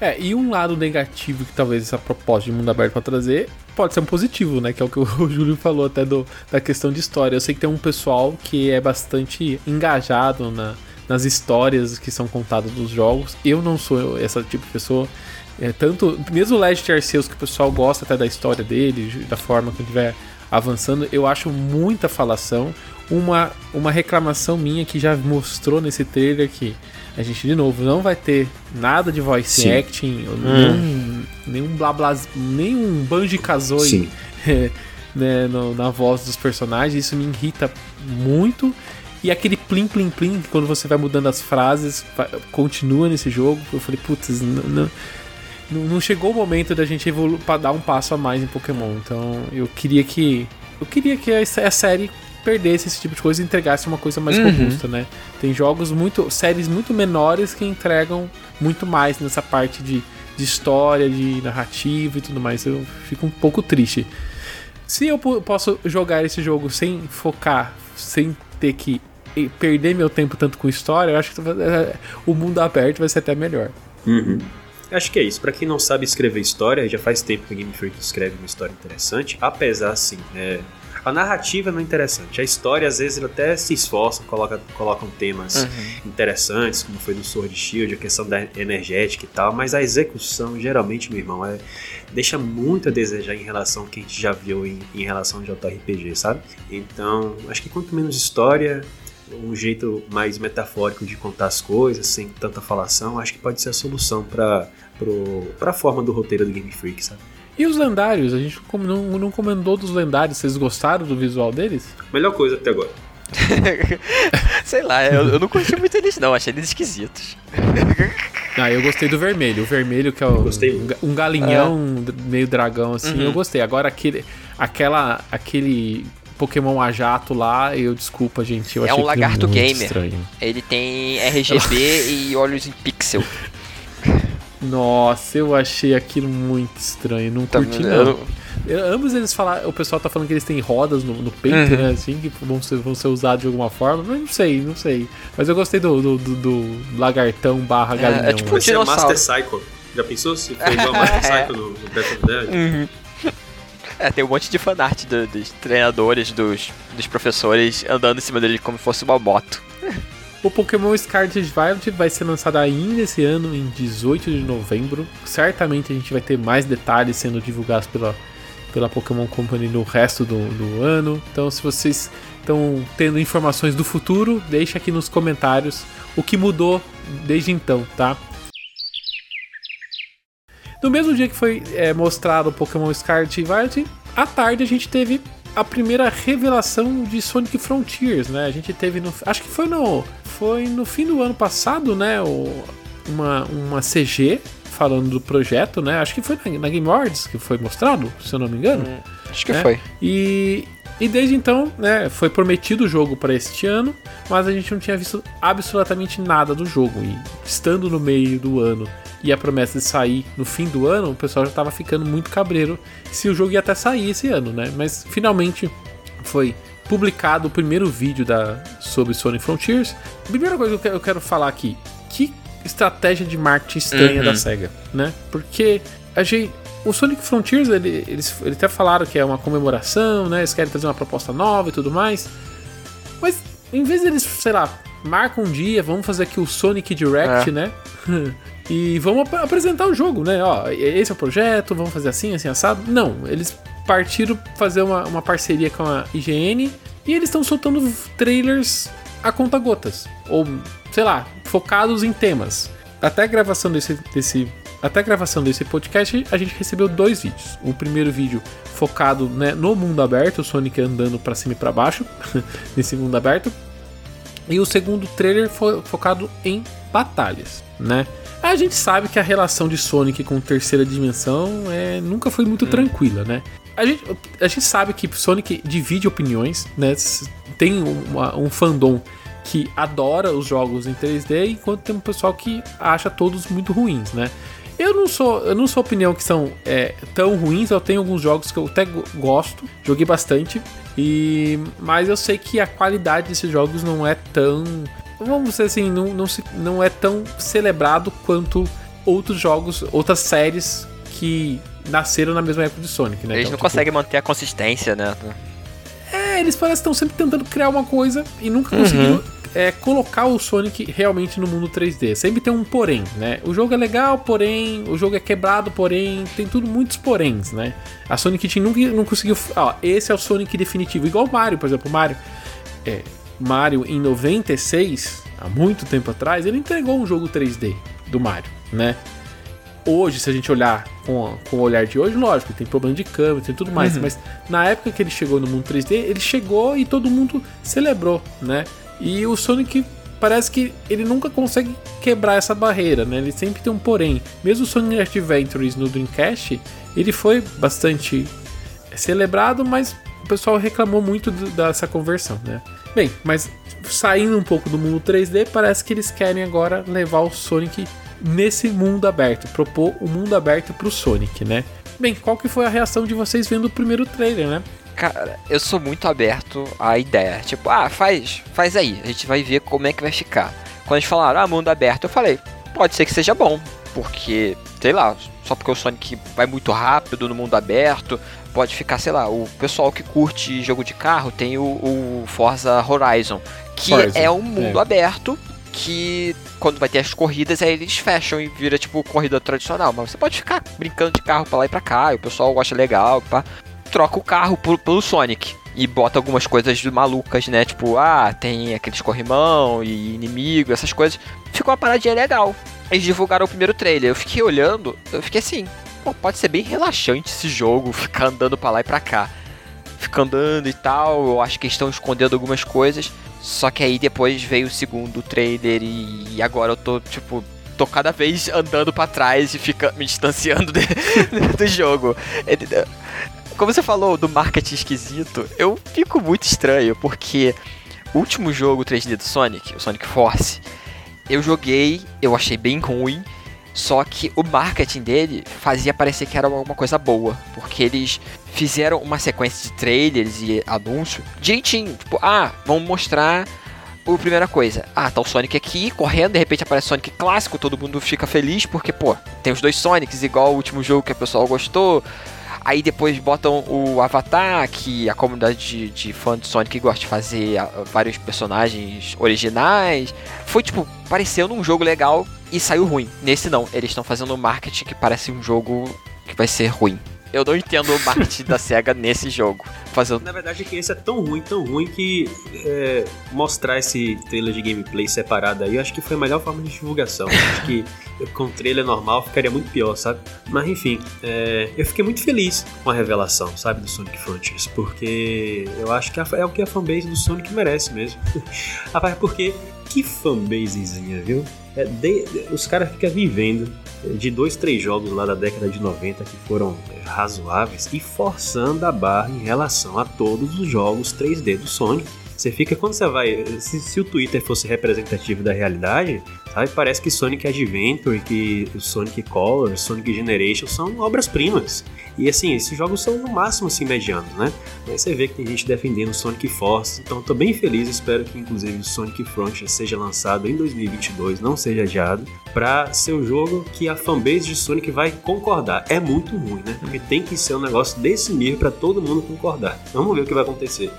É, e um lado negativo que talvez essa proposta de mundo aberto pra trazer pode ser um positivo, né? Que é o que o Júlio falou até do, da questão de história. Eu sei que tem um pessoal que é bastante engajado na, nas histórias que são contadas dos jogos. Eu não sou essa tipo de pessoa. É, tanto, mesmo o Legend Arceus, que o pessoal gosta até da história dele, da forma que vai avançando, eu acho muita falação. Uma, uma reclamação minha que já mostrou nesse trailer que a gente, de novo, não vai ter nada de voice Sim. acting, nenhum, nenhum blá blá, nenhum Banjo Kazooie Sim. né, no- na voz dos personagens. Isso me irrita muito. E aquele plim plim plim, quando você vai mudando as frases, continua nesse jogo. Eu falei, putz, n- n- não, não chegou o momento da gente evoluir para dar um passo a mais em Pokémon. Então eu queria que. Eu queria que a, série perdesse esse tipo de coisa e entregasse uma coisa mais Uhum. robusta, né? Tem jogos muito. séries muito menores que entregam muito mais nessa parte de, de história, de narrativa e tudo mais. Eu fico um pouco triste. Se eu po- posso jogar esse jogo sem focar, sem ter que perder meu tempo tanto com história, eu acho que eh, o mundo aberto vai ser até melhor. Uhum. Acho que é isso. Pra quem não sabe escrever história, já faz tempo que a Game Freak escreve uma história interessante. Apesar, assim, é, a narrativa não é interessante. A história, às vezes, ele até se esforça, coloca, colocam temas interessantes, como foi no Sword Shield, a questão da energética e tal. Mas a execução, geralmente, meu irmão, é, deixa muito a desejar em relação ao que a gente já viu em, em relação ao JRPG, sabe? Então, acho que quanto menos história, um jeito mais metafórico de contar as coisas, sem tanta falação, acho que pode ser a solução para a forma do roteiro do Game Freak, sabe? E os lendários? A gente não, não, não comentou dos lendários. Vocês gostaram do visual deles? Melhor coisa até agora. Sei lá, eu, eu não curti muito eles não, achei eles esquisitos. Ah, eu gostei do vermelho. O vermelho, que é o- Gostei um, um galinhão meio dragão, assim, Uhum. eu gostei. Agora, aquele, aquela, aquele Pokémon a jato lá, eu desculpa, gente. Eu É achei um aquilo lagarto muito gamer. Estranho. Ele tem RGB e olhos em pixel. Nossa, eu achei aquilo muito estranho. Não Tá- curti, não. Eu- Ambos eles falaram, o pessoal tá falando que eles têm rodas no, no peito, Uhum. né? Assim, que vão ser, vão ser usados de alguma forma. Mas não sei, não sei. Mas eu gostei do, do, do- do lagartão barra É, galinhão. é tipo né? A dinossauro. Master Cycle. Já pensou se foi igual a Master Cycle no, no Breath of the Wild? Uhum. É, tem um monte de fanart do- dos treinadores, dos, dos professores andando em cima dele como se fosse uma moto. O Pokémon Scarlet Violet vai ser lançado ainda esse ano, em 18 de novembro. Certamente a gente vai ter mais detalhes sendo divulgados pela, pela Pokémon Company no resto do, do ano. Então, se vocês estão tendo informações do futuro, deixa aqui nos comentários o que mudou desde então, tá? No mesmo dia que foi é, mostrado o Pokémon Scarlet e Violet, à tarde a gente teve a primeira revelação de Sonic Frontiers, né? A gente teve no. Acho que foi no. Foi no fim do ano passado, né? O, uma, uma CG falando do projeto, né? Acho que foi na, na Game Awards que foi mostrado, se eu não me engano. Acho que É. foi. E, e desde então, né, foi prometido o jogo para este ano, mas a gente não tinha visto absolutamente nada do jogo. E estando no meio do ano e a promessa de sair no fim do ano, o pessoal já estava ficando muito cabreiro se o jogo ia até sair esse ano, né? Mas finalmente foi publicado o primeiro vídeo da, sobre Sonic Frontiers. Primeira coisa que eu quero, falar aqui, que estratégia de marketing estranha Uhum. da SEGA, né? Porque a gente, o Sonic Frontiers, ele, eles, eles até falaram que é uma comemoração, né? Eles querem trazer uma proposta nova e tudo mais. Mas em vez deles, sei lá, marcam um dia, vamos fazer aqui o Sonic Direct, É. né? e vamos ap- apresentar o jogo, né? Ó, esse é o projeto, vamos fazer assim, assim, assado. Não, eles partiram fazer uma, uma parceria com a IGN e eles estão soltando trailers a conta gotas. Ou, sei lá, focados em temas. Até a gravação desse, desse, até a gravação desse podcast, a gente recebeu dois vídeos. O primeiro vídeo focado né, no mundo aberto, o Sonic andando pra cima e pra baixo, nesse mundo aberto. E o segundo trailer fo- focado em batalhas, né? A gente sabe que a relação de Sonic com terceira dimensão é, nunca foi muito tranquila, né? A gente, a gente sabe que Sonic divide opiniões, né? Tem uma- um fandom que adora os jogos em 3D, enquanto tem um pessoal que acha todos muito ruins, né? Eu não sou, eu não sou opinião que são é, tão ruins, eu tenho alguns jogos que eu até go- gosto, joguei bastante, e mas eu sei que a qualidade desses jogos não é tão, vamos dizer assim, não, não, se, não é tão celebrado quanto outros jogos, outras séries que nasceram na mesma época de Sonic, né? Eles Então, não tipo, conseguem manter a consistência, né? é, eles parecem que estão sempre tentando criar uma coisa e nunca conseguiram é, colocar o Sonic realmente no mundo 3D. Sempre tem um porém, né? O jogo é legal, porém, o jogo é quebrado, porém, tem tudo muitos poréns, né? A Sonic Team nunca não conseguiu. Ó, esse é o Sonic definitivo, igual o Mario, por exemplo, o Mario. É, Mario em 96, há muito tempo atrás, ele entregou um jogo 3D do Mario, né? Hoje, se a gente olhar com, com o olhar de hoje, lógico, tem problema de câmera, tem tudo mais, mas na época que ele chegou no mundo 3D, ele chegou e todo mundo celebrou, né? E o Sonic parece que ele nunca consegue quebrar essa barreira, né? Ele sempre tem um porém. Mesmo o Sonic Adventures no Dreamcast, ele foi bastante celebrado, mas o pessoal reclamou muito dessa conversão, né? Bem, mas saindo um pouco do mundo 3D, parece que eles querem agora levar o Sonic nesse mundo aberto, propor o mundo aberto pro Sonic, né? Bem, qual que foi a reação de vocês vendo o primeiro trailer, né? Cara, eu sou muito aberto à ideia. Tipo, ah, faz, faz aí. A gente vai ver como é que vai ficar. Quando eles falaram, ah, mundo aberto, eu falei, pode ser que seja bom. Porque, sei lá, só porque o Sonic vai muito rápido no mundo aberto, pode ficar, sei lá, o pessoal que curte jogo de carro tem o, o Forza Horizon, que Forza, é um mundo é. aberto que quando vai ter as corridas aí eles fecham e vira tipo corrida tradicional, mas você pode ficar brincando de carro pra lá e pra cá, e o pessoal acha legal, pá troca o carro por- pelo Sonic. E bota algumas coisas malucas, né? Tipo, ah, tem aqueles corrimão e inimigo, essas coisas. Ficou uma paradinha legal. Eles divulgaram o primeiro trailer. Eu fiquei olhando, eu fiquei assim, pô, pode ser bem relaxante esse jogo, ficar andando pra lá e pra cá. Ficar andando e tal, eu acho que estão escondendo algumas coisas. Só que aí depois veio o segundo trailer e agora eu tô, tipo, tô cada vez andando pra trás e fica me distanciando de- do jogo. Como você falou do marketing esquisito, eu fico muito estranho, porque o último jogo 3D do Sonic, o Sonic Force, eu joguei, eu achei bem ruim, só que o marketing dele fazia parecer que era alguma coisa boa, porque eles fizeram uma sequência de trailers e anúncio direitinho, tipo, ah, vamos mostrar a primeira coisa, ah, tá o Sonic aqui, correndo, de repente aparece Sonic clássico, todo mundo fica feliz, porque, pô, tem os dois Sonics, igual o último jogo que o pessoal gostou, Aí depois botam o Avatar, que a comunidade de, de fã de Sonic gosta de fazer ah, vários personagens originais. Foi tipo, parecendo um jogo legal e saiu ruim. Nesse não, eles estão fazendo um marketing que parece um jogo que vai ser ruim. Eu não entendo o marketing da SEGA nesse jogo. Fazendo. Na verdade é que esse é tão ruim, tão ruim que é, mostrar esse trailer de gameplay separado aí, eu acho que foi a melhor forma de divulgação. acho que com trailer normal ficaria muito pior, sabe? Mas enfim, é, eu fiquei muito feliz com a revelação, sabe, do Sonic Frontiers, porque eu acho que é o que a fanbase do Sonic merece mesmo. Rapaz, porque que fanbasezinha, viu? É, de- os caras ficam vivendo de dois, três jogos lá da década de 90 que foram é, razoáveis e forçando a barra em relação a todos os jogos 3D do Sonic. Você fica, quando você vai. Se, se, o Twitter fosse representativo da realidade, sabe? Parece que Sonic Adventure, que Sonic Colors, Sonic Generation são obras-primas. E assim, esses jogos são no máximo assim medianos, né? Aí você vê que tem gente defendendo Sonic Force, então tô bem feliz, espero que inclusive o Sonic Frontier seja lançado em 2022, não seja adiado, para ser o jogo que a fanbase de Sonic vai concordar. É muito ruim, né? Porque tem que ser um negócio desse nível para todo mundo concordar. Vamos ver o que vai acontecer.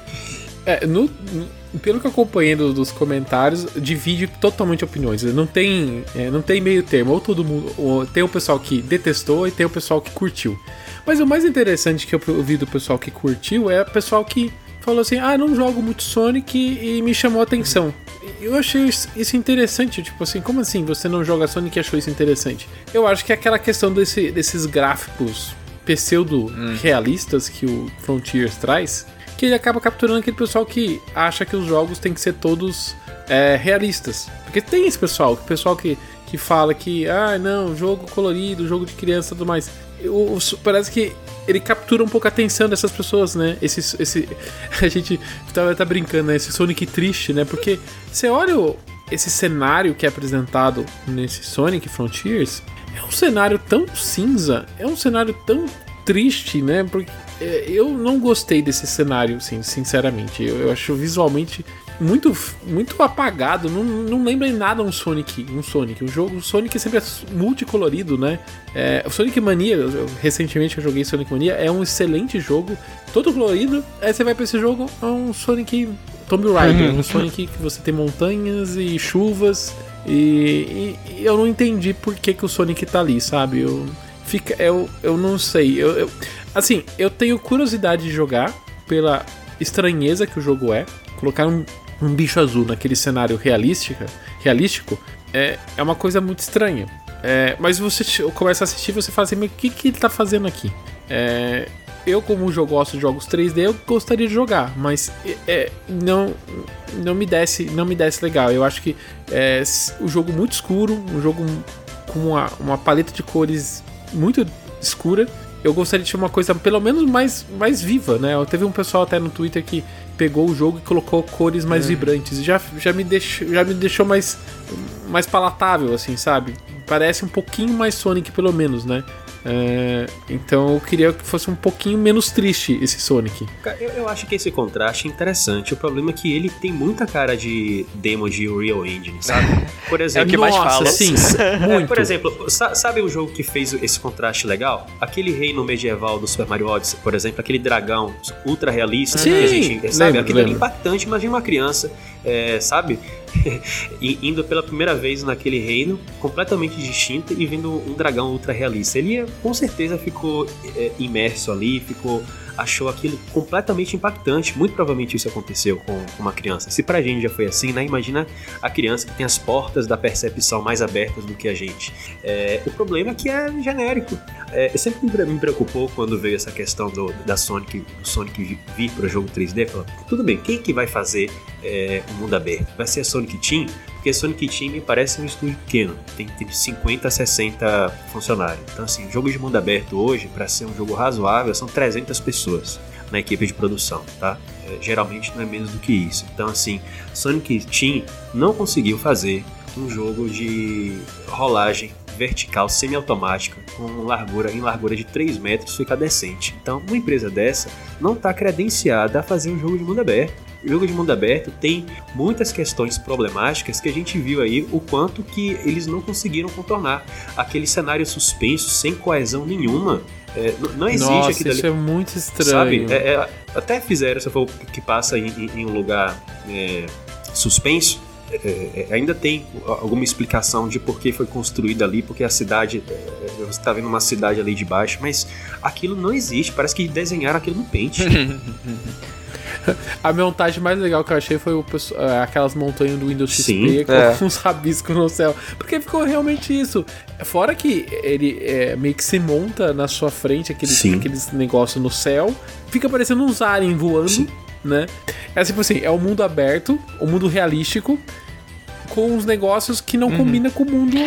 É, no, no, pelo que eu acompanhei dos comentários, divide totalmente opiniões. Não tem, é, não tem meio termo. Ou todo mundo. Ou tem o pessoal que detestou e tem o pessoal que curtiu. Mas o mais interessante que eu ouvi do pessoal que curtiu é o pessoal que falou assim: ah, não jogo muito Sonic e me chamou a atenção. Eu achei isso interessante, tipo assim, como assim você não joga Sonic e achou isso interessante? Eu acho que é aquela questão desse, desses gráficos pseudo-realistas hum. que o Frontiers traz, que ele acaba capturando aquele pessoal que acha que os jogos têm que ser todos é, realistas. Porque tem esse pessoal, o pessoal que, que fala que, ah, não, jogo colorido, jogo de criança e tudo mais o, parece que ele captura um pouco a atenção dessas pessoas, né? Esse, esse, a gente tá, tá brincando, né? Esse Sonic triste, né? Porque você olha o, esse cenário que é apresentado nesse Sonic Frontiers, é um cenário tão cinza, é um cenário tão triste, né? Porque eu não gostei desse cenário, sim, sinceramente. Eu, eu acho visualmente muito, muito apagado, não, não lembra em nada um Sonic, um Sonic. O jogo o Sonic sempre é multicolorido, né? É, o Sonic Mania, eu, recentemente eu joguei Sonic Mania, é um excelente jogo, todo colorido. Aí você vai pra esse jogo, é um Sonic Tomb Raider, um Sonic que você tem montanhas e chuvas. E, e, e, eu não entendi por que, que o Sonic tá ali, sabe? Eu, fica, eu, eu não sei. Eu, eu, assim, eu tenho curiosidade de jogar pela estranheza que o jogo é. Colocar um, um bicho azul naquele cenário realística, realístico é, é uma coisa muito estranha. É, mas você começa a assistir você fala assim, o que, que ele tá fazendo aqui? É, eu, como eu gosto de jogos 3D, eu gostaria de jogar, mas é, não, não me desce, não me desce legal. Eu acho que é o jogo muito escuro, um jogo com uma, uma paleta de cores muito escura. Eu gostaria de ter uma coisa pelo menos mais, mais viva, né? Teve um pessoal até no Twitter que pegou o jogo e colocou cores mais é. vibrantes. Já, já, me deixou, já me deixou mais, mais palatável, assim, sabe? Parece um pouquinho mais Sonic, pelo menos, né? É, então eu queria que fosse um pouquinho menos triste esse Sonic. Eu, eu, acho que esse contraste é interessante. O problema é que ele tem muita cara de demo de Real Engine, sabe? Por exemplo, é o que mais fala. Sim, muito. Por exemplo, sabe o jogo que fez esse contraste legal? Aquele reino medieval do Super Mario Odyssey, por exemplo, aquele dragão ultra realista Sim, que a gente, sabe? Lembro, Aquilo lembro. é impactante, imagina uma criança, é, sabe? indo pela primeira vez naquele reino completamente distinto e vendo um dragão ultra realista. Ele com certeza ficou é, imerso ali, ficou achou aquilo completamente impactante. Muito provavelmente isso aconteceu com uma criança. Se pra gente já foi assim, né? Imagina a criança que tem as portas da percepção mais abertas do que a gente. É, o problema é que é genérico. É, sempre me preocupou quando veio essa questão do, da Sonic, do Sonic vir para o jogo 3D. Falando, tudo bem, quem que vai fazer é, o mundo aberto? Vai ser a Sonic Team? Porque Sonic Team me parece um estúdio pequeno, tem, tem 50 a 60 funcionários. Então, assim, jogo de mundo aberto hoje, para ser um jogo razoável, são 300 pessoas na equipe de produção, tá? É, geralmente não é menos do que isso. Então, assim, Sonic Team não conseguiu fazer um jogo de rolagem vertical semiautomática com largura em largura de 3 metros fica decente. Então, uma empresa dessa não está credenciada a fazer um jogo de mundo aberto o jogo de mundo aberto tem muitas questões problemáticas que a gente viu aí o quanto que eles não conseguiram contornar. Aquele cenário suspenso, sem coesão nenhuma, é, não existe Nossa, aquilo isso ali. é muito estranho. Sabe? É, é, até fizeram, se for que passa em, em, em um lugar é, suspenso, é, é, ainda tem alguma explicação de por que foi construída ali, porque a cidade. você está vendo uma cidade ali de baixo, mas aquilo não existe. Parece que desenharam aquilo no pente. A montagem mais legal que eu achei foi o, é, aquelas montanhas do Windows Sim, XP com é. uns rabiscos no céu. Porque ficou realmente isso. Fora que ele é, meio que se monta na sua frente, aqueles, aqueles negócios no céu, fica parecendo uns aliens voando, Sim. Né? É tipo assim, é o um mundo aberto, o um mundo realístico, com uns negócios que não uhum. combina com o mundo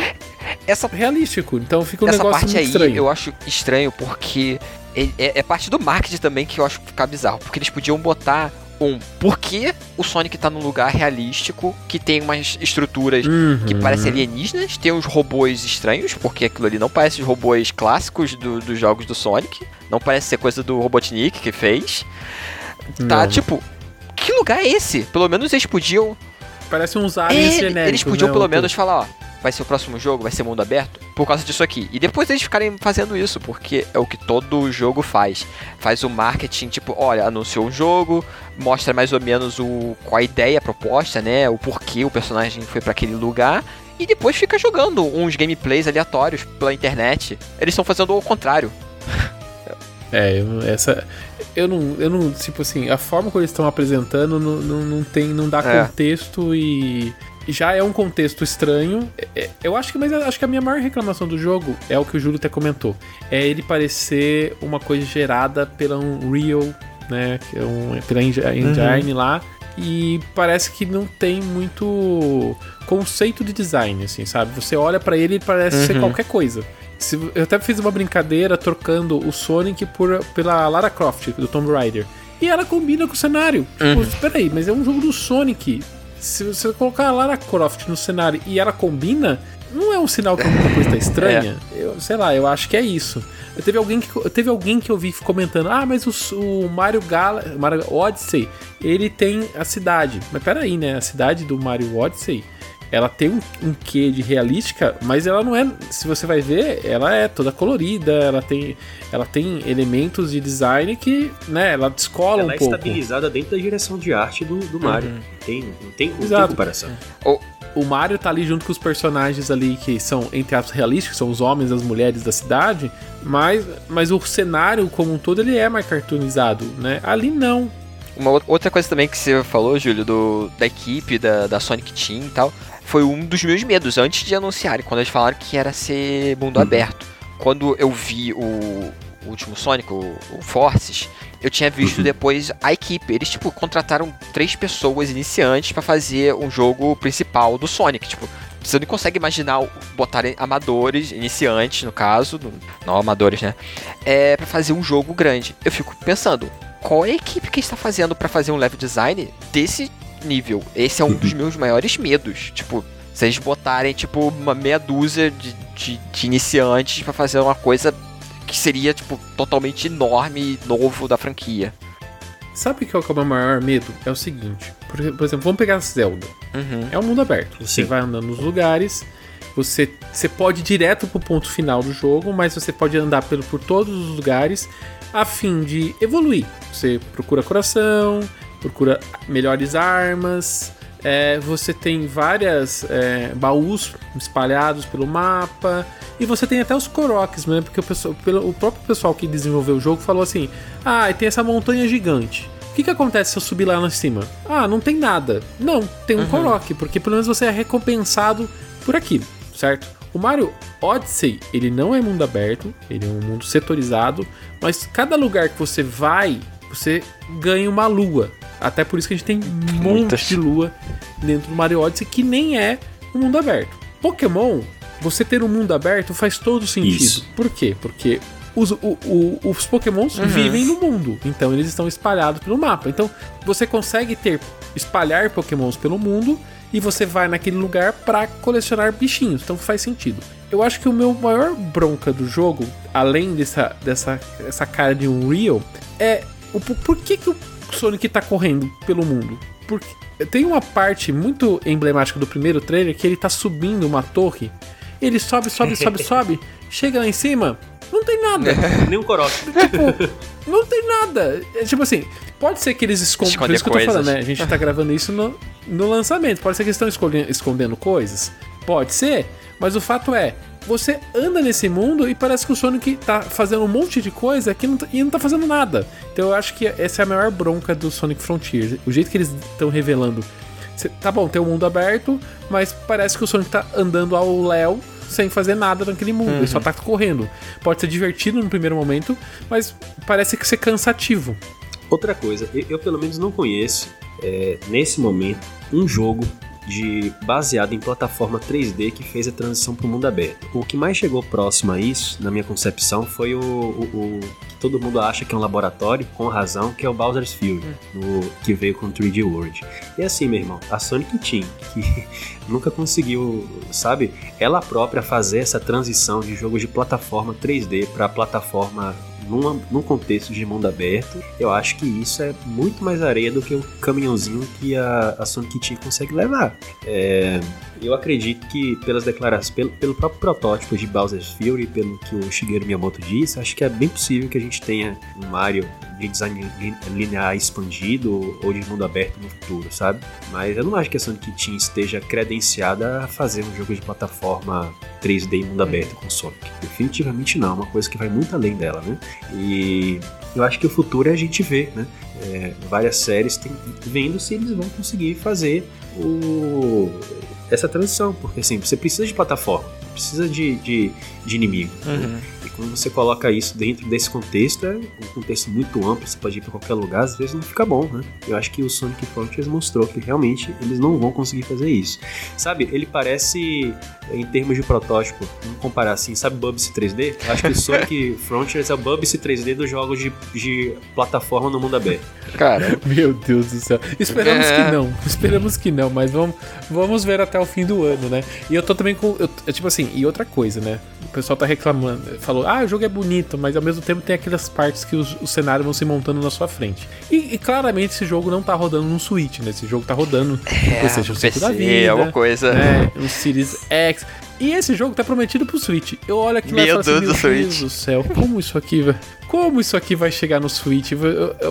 essa, realístico. Então fica um essa negócio parte aí estranho. Eu acho estranho porque é, é, parte do marketing também que eu acho ficar bizarro. Porque eles podiam botar Um, por que o Sonic tá num lugar realístico que tem umas estruturas Uhum. que parecem alienígenas, tem uns robôs estranhos, porque aquilo ali não parece os robôs clássicos do- dos jogos do Sonic, não parece ser coisa do Robotnik que fez. Tá, Não. tipo, que lugar é esse? Pelo menos eles podiam Parece uns aliens genéricos, eles podiam né, pelo menos falar, ó, vai ser o próximo jogo, vai ser mundo aberto, por causa disso aqui. E depois eles ficarem fazendo isso, porque é o que todo jogo faz. Faz o marketing, tipo, olha, anunciou um jogo, mostra mais ou menos o qual a ideia, a proposta, né, o porquê o personagem foi pra aquele lugar. E depois fica jogando uns gameplays aleatórios pela internet. Eles estão fazendo o contrário. É, eu- essa. Eu não, eu não. Tipo assim, a forma como eles estão apresentando não, não, não tem. não dá É. contexto e. Já é um contexto estranho. É- é- Eu acho que, mas acho que a minha maior reclamação do jogo é o que o Júlio até comentou. É ele parecer uma coisa gerada pela Unreal, né? É um, pela Engi- engine lá. E parece que não tem muito conceito de design, assim, sabe? Você olha pra ele e parece ser Uhum. qualquer coisa. Se- eu até fiz uma brincadeira trocando o Sonic por, pela Lara Croft, do Tomb Raider. E ela combina com o cenário. Tipo, Uhum. espera aí, mas é um jogo do Sonic. Se você colocar a Lara Croft no cenário e ela combina, não é um sinal que alguma coisa tá estranha? Eu, sei lá, eu acho que é isso. Eu teve alguém que, teve alguém que eu vi comentando: ah, mas o, o Mario, Gala, Mario Odyssey, ele tem a cidade. Mas peraí, né? A cidade do Mario Odyssey ela tem um, um quê de realística, mas ela não é. Se você vai ver, ela é toda colorida, ela tem, ela tem elementos de design que, né, ela descola Ela um é pouco. estabilizada dentro da direção de arte do, do Mario. Uhum. Tem, não tem, não tem Exato. comparação. O Mario tá ali junto com os personagens ali que são, entre aspas, realísticos, são os homens e as mulheres da cidade, mas, mas o cenário como um todo ele é mais cartoonizado, né? Ali não. Uma ou- outra coisa também que você falou, Júlio, do, da equipe, da, da Sonic Team e tal, foi um dos meus medos antes de anunciarem, quando eles falaram que era ser mundo aberto. Quando eu vi o, o último Sonic, o, o Forces, eu tinha visto depois a equipe. Eles, tipo, contrataram três pessoas iniciantes pra fazer um jogo principal do Sonic. Tipo, você não consegue imaginar botarem amadores, iniciantes no caso, não- amadores, né? É, pra fazer um jogo grande. Eu fico pensando, qual é a equipe que está fazendo pra fazer um level design desse nível? Esse é um dos meus maiores medos. Tipo, se eles botarem, tipo, uma meia dúzia de, de, de iniciantes pra fazer uma coisa que seria, tipo, totalmente enorme e novo da franquia. Sabe qual que é o meu maior medo? É o seguinte, por, por exemplo, vamos pegar Zelda. Uhum. É um mundo aberto. Você Sim. vai andando nos lugares, você, você pode ir direto pro ponto final do jogo, mas você pode andar pelo, por todos os lugares a fim de evoluir. Você procura coração, procura melhores armas. é, você tem várias é, baús espalhados pelo mapa. E você tem até os Koroks, né? Porque o, pessoal, pelo, o próprio pessoal que desenvolveu o jogo falou assim: Ah, e tem essa montanha gigante. O que, que acontece se eu subir lá em cima? Ah, não tem nada. Não, tem um Korok, porque pelo menos você é recompensado por aquilo, certo? O Mario Odyssey, ele não é mundo aberto, ele é um mundo setorizado, mas cada lugar que você vai, você ganha uma lua. Até por isso que a gente tem um monte Muitas. de lua dentro do Mario Odyssey, que nem é um mundo aberto. Pokémon, você ter um mundo aberto faz todo sentido. Isso. Por quê? Porque os, o- o- os Pokémons vivem no mundo, então eles estão espalhados pelo mapa. Então você consegue ter espalhar Pokémons pelo mundo e você vai naquele lugar pra colecionar bichinhos. Então faz sentido. Eu acho que o meu maior bronca do jogo, além dessa, dessa essa cara de Unreal, é o por, por que, que o Sonic tá correndo pelo mundo? Porque tem uma parte muito emblemática do primeiro trailer que ele tá subindo uma torre. Ele sobe, sobe, sobe, sobe. Chega lá em cima, não tem nada. Nem um Korok. Tipo, não tem nada. É, tipo assim, pode ser que eles escondem. Por isso que eu tô coisas. falando, né? A gente tá gravando isso no, no lançamento. Pode ser que eles estão escondendo, escondendo coisas. Pode ser. Mas o fato é, você anda nesse mundo e parece que o Sonic tá fazendo um monte de coisa que não tá- e não tá fazendo nada. Então eu acho que essa é a maior bronca do Sonic Frontiers. O jeito que eles estão revelando. Cê- Tá bom, tem um mundo aberto, mas parece que o Sonic tá andando ao léu sem fazer nada naquele mundo. Ele só tá correndo. Pode ser divertido no primeiro momento, mas parece que ser cansativo. Outra coisa, eu, eu pelo menos não conheço, é, nesse momento, um jogo de baseado em plataforma 3D que fez a transição para o mundo aberto. O que mais chegou próximo a isso, na minha concepção, foi o, o, o que todo mundo acha que é um laboratório, com razão, que é o Bowser's Fury, no, que veio com 3D World. E assim, meu irmão, a Sonic Team, que nunca conseguiu, sabe, ela própria fazer essa transição de jogos de plataforma 3D para plataforma num contexto de mundo aberto, eu acho que isso é muito mais areia do que o caminhãozinho que a, a Sonic Team consegue levar. É, eu acredito que pelas declarações, pelo, pelo próprio protótipo de Bowser's Fury, pelo que o Shigeru Miyamoto disse, acho que é bem possível que a gente tenha um Mario de design linear expandido ou de mundo aberto no futuro, sabe? Mas eu não acho que a Sonic Team esteja credenciada a fazer um jogo de plataforma 3D em mundo aberto com Sonic. Definitivamente não, é uma coisa que vai muito além dela, né? E eu acho que o futuro é a gente ver, né? É, várias séries tem, vendo se eles vão conseguir fazer o, essa transição, porque assim, você precisa de plataforma, precisa de, de, de inimigo. Uhum. Quando você coloca isso dentro desse contexto, é um contexto muito amplo, você pode ir para qualquer lugar, às vezes não fica bom, né? Eu acho que o Sonic Frontiers mostrou que realmente eles não vão conseguir fazer isso. Sabe, ele parece, em termos de protótipo, vamos comparar assim, sabe Bubsy 3D? Eu acho que o Sonic Frontiers é o Bubsy 3D dos jogos de, de plataforma no mundo aberto. Cara, Meu Deus do céu. Esperamos É. que não. Esperamos que não, mas vamos, vamos ver até o fim do ano, né? E eu tô também com. eu- é tipo assim, e outra coisa, né? O pessoal tá reclamando. Falou, ah, o jogo é bonito, mas ao mesmo tempo tem aquelas partes que os, os cenários vão se montando na sua frente. E, e claramente esse jogo não tá rodando no Switch, né? Esse jogo tá rodando no PlayStation 5 PC, da vida. alguma coisa. né? Um Series X. E esse jogo tá prometido pro Switch. Eu olho aqui Meu assim, Deus do meu Deus Switch." do céu, como isso aqui vai... Como isso aqui vai chegar no Switch?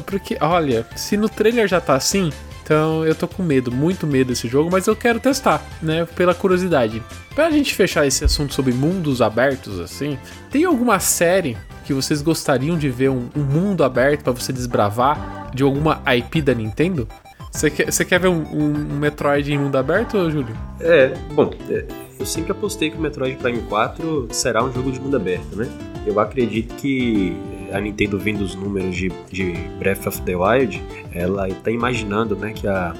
Porque, olha, se no trailer já tá assim, então eu tô com medo, muito medo desse jogo, mas eu quero testar, né? Pela curiosidade. Pra gente fechar esse assunto sobre mundos abertos, assim, tem alguma série que vocês gostariam de ver um, um mundo aberto pra você desbravar de alguma IP da Nintendo? Você quer, quer ver um, um Metroid em mundo aberto, Júlio? É, bom, é, eu sempre apostei que o Metroid Prime 4 será um jogo de mundo aberto, né? Eu acredito que a Nintendo vendo os números de, de Breath of the Wild, ela está imaginando, né, que a,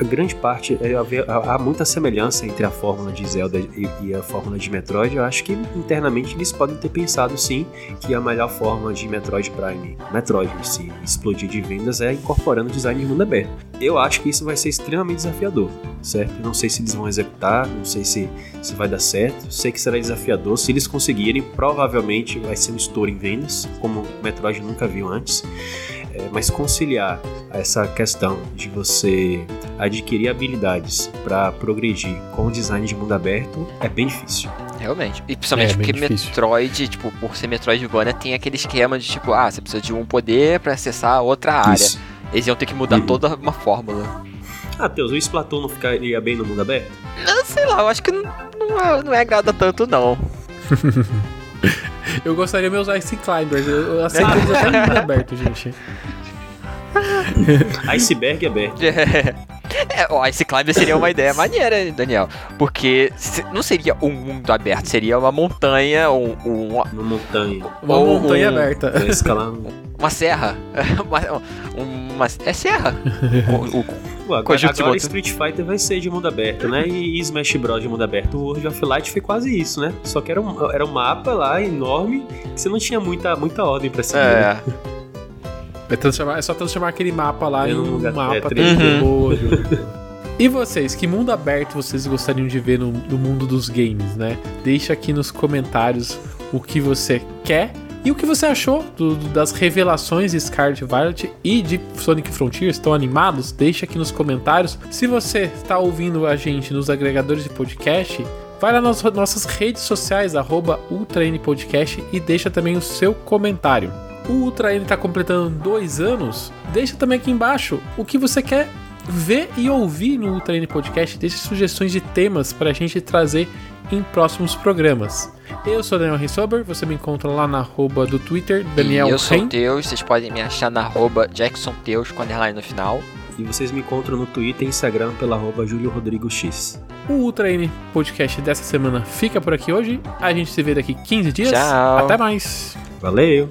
a grande parte, é, há muita semelhança entre a fórmula de Zelda e, a fórmula de Metroid. Eu acho que internamente eles podem ter pensado sim que a melhor forma de Metroid Prime, Metroid si, explodir de vendas é incorporando design de mundo aberto. Eu acho que isso vai ser extremamente desafiador, certo? Não sei se eles vão executar, não sei se, se vai dar certo. Sei que será desafiador. Se eles conseguirem, provavelmente vai ser um estouro em vendas, como Metroid nunca viu antes. É, mas conciliar essa questão de você adquirir habilidades para progredir com o design de mundo aberto é bem difícil. Realmente. E principalmente É, porque difícil. Metroid, tipo, por ser Metroidvania, tem aquele esquema de tipo, ah, você precisa de um poder pra acessar outra área. Isso. Eles iam ter que mudar Uhum. toda uma fórmula. Ah, Teus, o Splatoon não ficaria bem no mundo aberto? Eu sei lá, eu acho que não, não, é, não é agrada tanto, não. Eu gostaria de meus Ice Climbers. Eu aceito eles até em mundo aberto, gente. Iceberg é aberto. É, ó, esse climber seria uma ideia maneira, hein, Daniel. Porque se- não seria um mundo aberto, seria uma montanha, um, um- Uma montanha. Uma Ou montanha um- aberta. Um... uma serra. uma, uma- é serra. O- o- Pô, agora, agora Street Fighter vai ser de mundo aberto, né? E, e Smash Bros. de mundo aberto. O World of Light foi quase isso, né? Só que era um, era um mapa lá enorme que você não tinha muita, muita ordem pra seguir. né? é. É, transformar- é só transformar aquele mapa lá É em um um lugar- mapa é, 3D. Uhum. E vocês, que mundo aberto vocês gostariam de ver no, no mundo dos games, né? Deixa aqui nos comentários o que você quer e o que você achou do- das revelações de Scarlet Violet e de Sonic Frontiers. Estão animados? Deixa aqui nos comentários. Se você está ouvindo a gente nos agregadores de podcast, vai lá nas nossas redes sociais, arroba Podcast e deixa também o seu comentário. O Ultra N está completando dois anos. Deixa também aqui embaixo o que você quer ver e ouvir no Ultra N Podcast. Deixe sugestões de temas para a gente trazer em próximos programas. Eu sou Daniel Rensober, você me encontra lá na arroba do Twitter, Daniel e eu sou Ren. o Teus, vocês podem me achar na arroba Jackson Teus com underline no final. E vocês me encontram no Twitter e Instagram pela arroba Júlio Rodrigo X. O Ultra N Podcast dessa semana fica por aqui hoje. A gente se vê daqui 15 dias. Tchau. Até mais. Valeu!